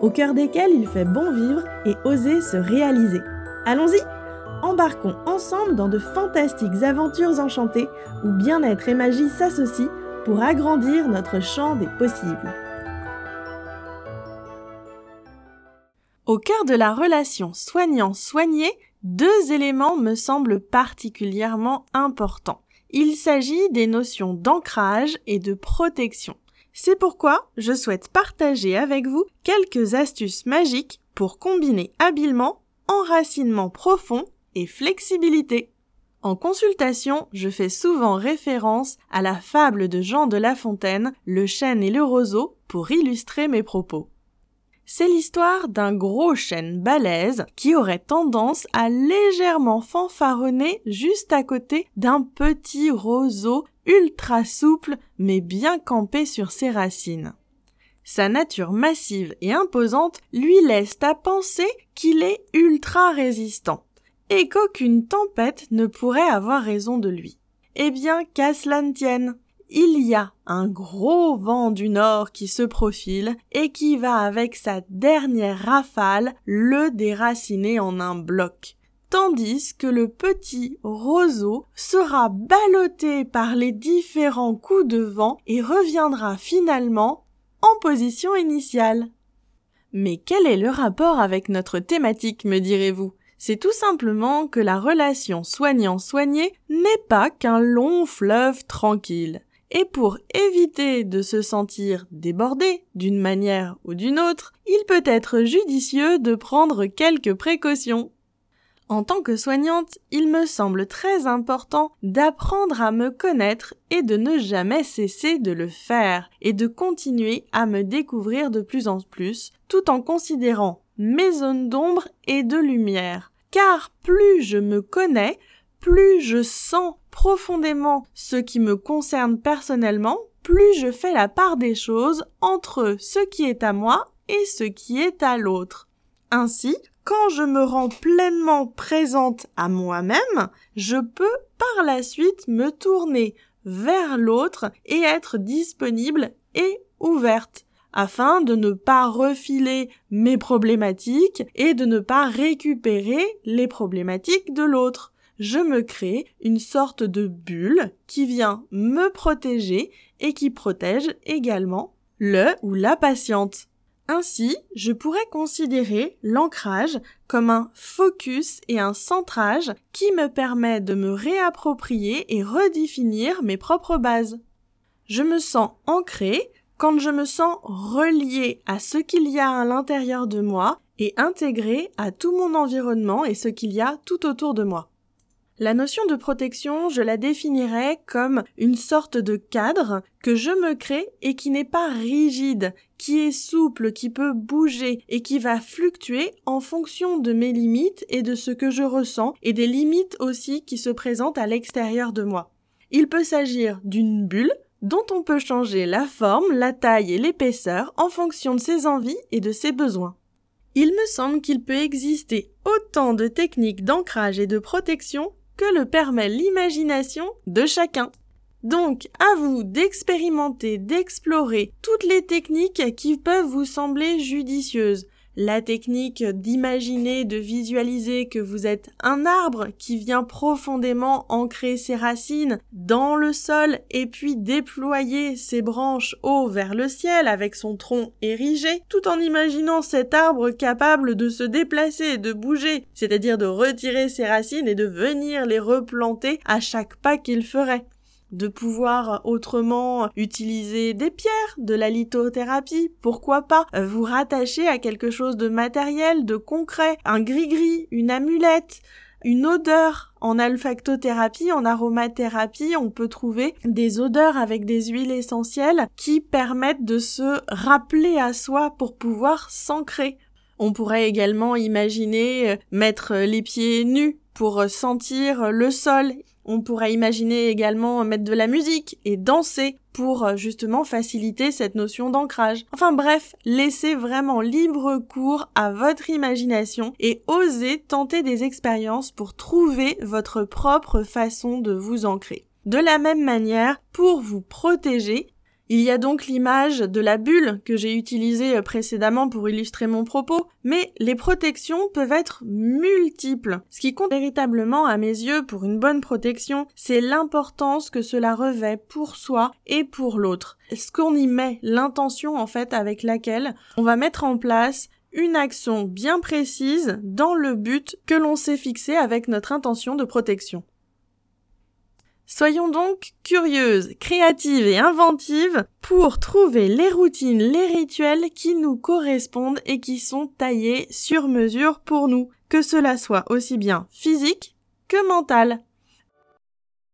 au cœur desquels il fait bon vivre et oser se réaliser. Allons-y Embarquons ensemble dans de fantastiques aventures enchantées où bien-être et magie s'associent pour agrandir notre champ des possibles. Au cœur de la relation soignant-soigné, deux éléments me semblent particulièrement importants. Il s'agit des notions d'ancrage et de protection. C'est pourquoi je souhaite partager avec vous quelques astuces magiques pour combiner habilement enracinement profond et flexibilité. En consultation, je fais souvent référence à la fable de Jean de La Fontaine, Le chêne et le roseau, pour illustrer mes propos. C'est l'histoire d'un gros chêne balèze qui aurait tendance à légèrement fanfaronner juste à côté d'un petit roseau ultra souple mais bien campé sur ses racines. Sa nature massive et imposante lui laisse à penser qu'il est ultra résistant et qu'aucune tempête ne pourrait avoir raison de lui. Eh bien, qu'à cela ne tienne, il y a un gros vent du nord qui se profile et qui va avec sa dernière rafale le déraciner en un bloc tandis que le petit roseau sera ballotté par les différents coups de vent et reviendra finalement en position initiale. Mais quel est le rapport avec notre thématique, me direz-vous? C'est tout simplement que la relation soignant-soigné n'est pas qu'un long fleuve tranquille. Et pour éviter de se sentir débordé d'une manière ou d'une autre, il peut être judicieux de prendre quelques précautions. En tant que soignante, il me semble très important d'apprendre à me connaître et de ne jamais cesser de le faire et de continuer à me découvrir de plus en plus tout en considérant mes zones d'ombre et de lumière. Car plus je me connais, plus je sens profondément ce qui me concerne personnellement, plus je fais la part des choses entre ce qui est à moi et ce qui est à l'autre. Ainsi, quand je me rends pleinement présente à moi-même, je peux par la suite me tourner vers l'autre et être disponible et ouverte afin de ne pas refiler mes problématiques et de ne pas récupérer les problématiques de l'autre. Je me crée une sorte de bulle qui vient me protéger et qui protège également le ou la patiente. Ainsi, je pourrais considérer l'ancrage comme un focus et un centrage qui me permet de me réapproprier et redéfinir mes propres bases. Je me sens ancré quand je me sens relié à ce qu'il y a à l'intérieur de moi et intégré à tout mon environnement et ce qu'il y a tout autour de moi. La notion de protection, je la définirais comme une sorte de cadre que je me crée et qui n'est pas rigide, qui est souple, qui peut bouger et qui va fluctuer en fonction de mes limites et de ce que je ressens et des limites aussi qui se présentent à l'extérieur de moi. Il peut s'agir d'une bulle dont on peut changer la forme, la taille et l'épaisseur en fonction de ses envies et de ses besoins. Il me semble qu'il peut exister autant de techniques d'ancrage et de protection que le permet l'imagination de chacun. Donc, à vous d'expérimenter, d'explorer toutes les techniques qui peuvent vous sembler judicieuses. La technique d'imaginer, de visualiser que vous êtes un arbre qui vient profondément ancrer ses racines dans le sol et puis déployer ses branches haut vers le ciel avec son tronc érigé, tout en imaginant cet arbre capable de se déplacer de bouger, c'est-à-dire de retirer ses racines et de venir les replanter à chaque pas qu'il ferait de pouvoir autrement utiliser des pierres, de la lithothérapie, pourquoi pas vous rattacher à quelque chose de matériel, de concret, un gris-gris, une amulette, une odeur. En olfactothérapie, en aromathérapie, on peut trouver des odeurs avec des huiles essentielles qui permettent de se rappeler à soi pour pouvoir s'ancrer. On pourrait également imaginer euh, mettre les pieds nus pour sentir le sol. On pourrait imaginer également mettre de la musique et danser pour euh, justement faciliter cette notion d'ancrage. Enfin bref, laissez vraiment libre cours à votre imagination et osez tenter des expériences pour trouver votre propre façon de vous ancrer. De la même manière, pour vous protéger, il y a donc l'image de la bulle que j'ai utilisée euh, précédemment pour illustrer mon propos, mais les protections peuvent être multiples. Ce qui compte véritablement à mes yeux pour une bonne protection, c'est l'importance que cela revêt pour soi et pour l'autre. Ce qu'on y met, l'intention en fait avec laquelle on va mettre en place une action bien précise dans le but que l'on s'est fixé avec notre intention de protection? Soyons donc curieuses, créatives et inventives pour trouver les routines, les rituels qui nous correspondent et qui sont taillés sur mesure pour nous, que cela soit aussi bien physique que mental.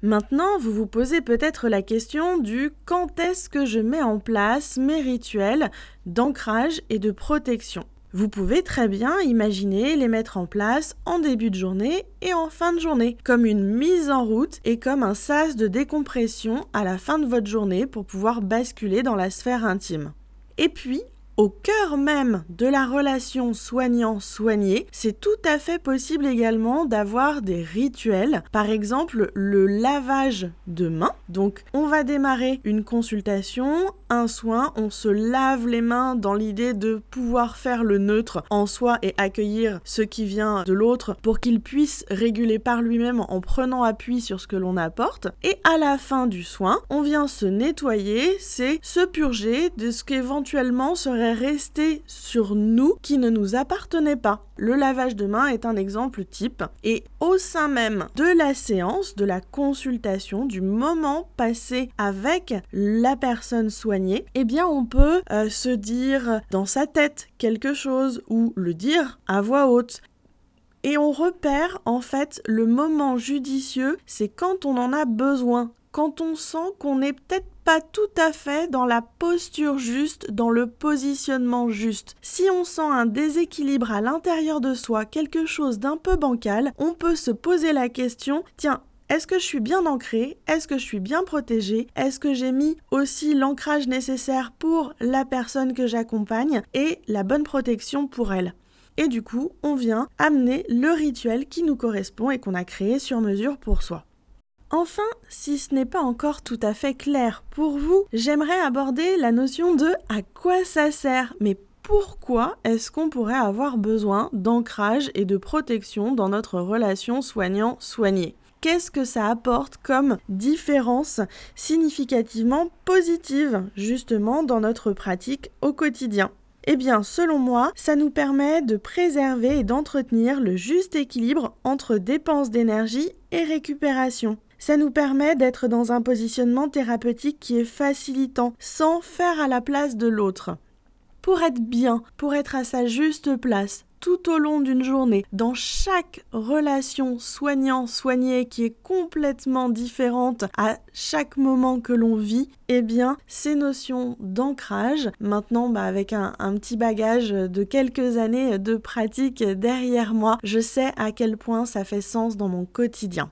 Maintenant, vous vous posez peut-être la question du quand est-ce que je mets en place mes rituels d'ancrage et de protection. Vous pouvez très bien imaginer les mettre en place en début de journée et en fin de journée, comme une mise en route et comme un sas de décompression à la fin de votre journée pour pouvoir basculer dans la sphère intime. Et puis, au cœur même de la relation soignant-soigné, c'est tout à fait possible également d'avoir des rituels, par exemple le lavage de mains. Donc on va démarrer une consultation, un soin, on se lave les mains dans l'idée de pouvoir faire le neutre en soi et accueillir ce qui vient de l'autre pour qu'il puisse réguler par lui-même en prenant appui sur ce que l'on apporte. Et à la fin du soin, on vient se nettoyer, c'est se purger de ce qu'éventuellement serait rester sur nous qui ne nous appartenait pas. Le lavage de main est un exemple type et au sein même de la séance, de la consultation, du moment passé avec la personne eh bien on peut euh, se dire dans sa tête quelque chose ou le dire à voix haute. Et on repère en fait le moment judicieux, c'est quand on en a besoin, quand on sent qu'on n'est peut-être pas tout à fait dans la posture juste, dans le positionnement juste. Si on sent un déséquilibre à l'intérieur de soi, quelque chose d'un peu bancal, on peut se poser la question, tiens, est-ce que je suis bien ancré Est-ce que je suis bien protégé Est-ce que j'ai mis aussi l'ancrage nécessaire pour la personne que j'accompagne et la bonne protection pour elle? Et du coup, on vient amener le rituel qui nous correspond et qu'on a créé sur mesure pour soi. Enfin, si ce n'est pas encore tout à fait clair pour vous, j'aimerais aborder la notion de à quoi ça sert, mais pourquoi est-ce qu'on pourrait avoir besoin d'ancrage et de protection dans notre relation soignant-soigné? Qu'est-ce que ça apporte comme différence significativement positive justement dans notre pratique au quotidien eh bien, selon moi, ça nous permet de préserver et d'entretenir le juste équilibre entre dépenses d'énergie et récupération. Ça nous permet d'être dans un positionnement thérapeutique qui est facilitant, sans faire à la place de l'autre. Pour être bien, pour être à sa juste place, tout au long d'une journée, dans chaque relation soignant-soigné qui est complètement différente à chaque moment que l'on vit, eh bien, ces notions d'ancrage, maintenant bah, avec un, petit bagage de quelques années de pratique derrière moi, je sais à quel point ça fait sens dans mon quotidien.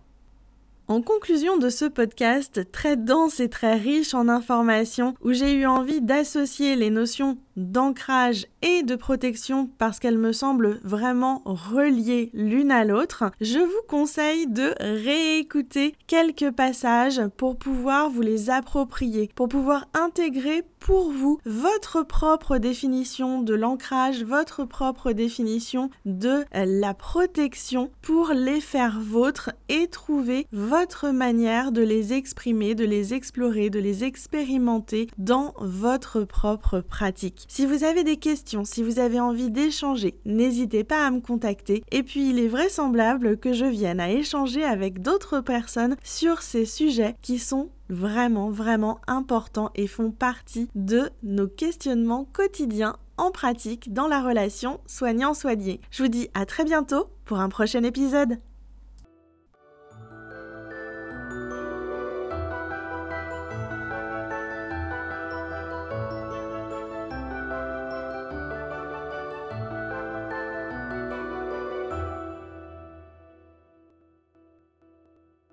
En conclusion de ce podcast très dense et très riche en informations, où j'ai eu envie d'associer les notions d'ancrage et de protection parce qu'elles me semblent vraiment reliées l'une à l'autre, je vous conseille de réécouter quelques passages pour pouvoir vous les approprier, pour pouvoir intégrer pour vous votre propre définition de l'ancrage, votre propre définition de la protection pour les faire vôtres et trouver votre manière de les exprimer, de les explorer, de les expérimenter dans votre propre pratique. Si vous avez des questions, si vous avez envie d'échanger, n'hésitez pas à me contacter. Et puis il est vraisemblable que je vienne à échanger avec d'autres personnes sur ces sujets qui sont vraiment, vraiment importants et font partie de nos questionnements quotidiens en pratique dans la relation soignant-soigné. Je vous dis à très bientôt pour un prochain épisode.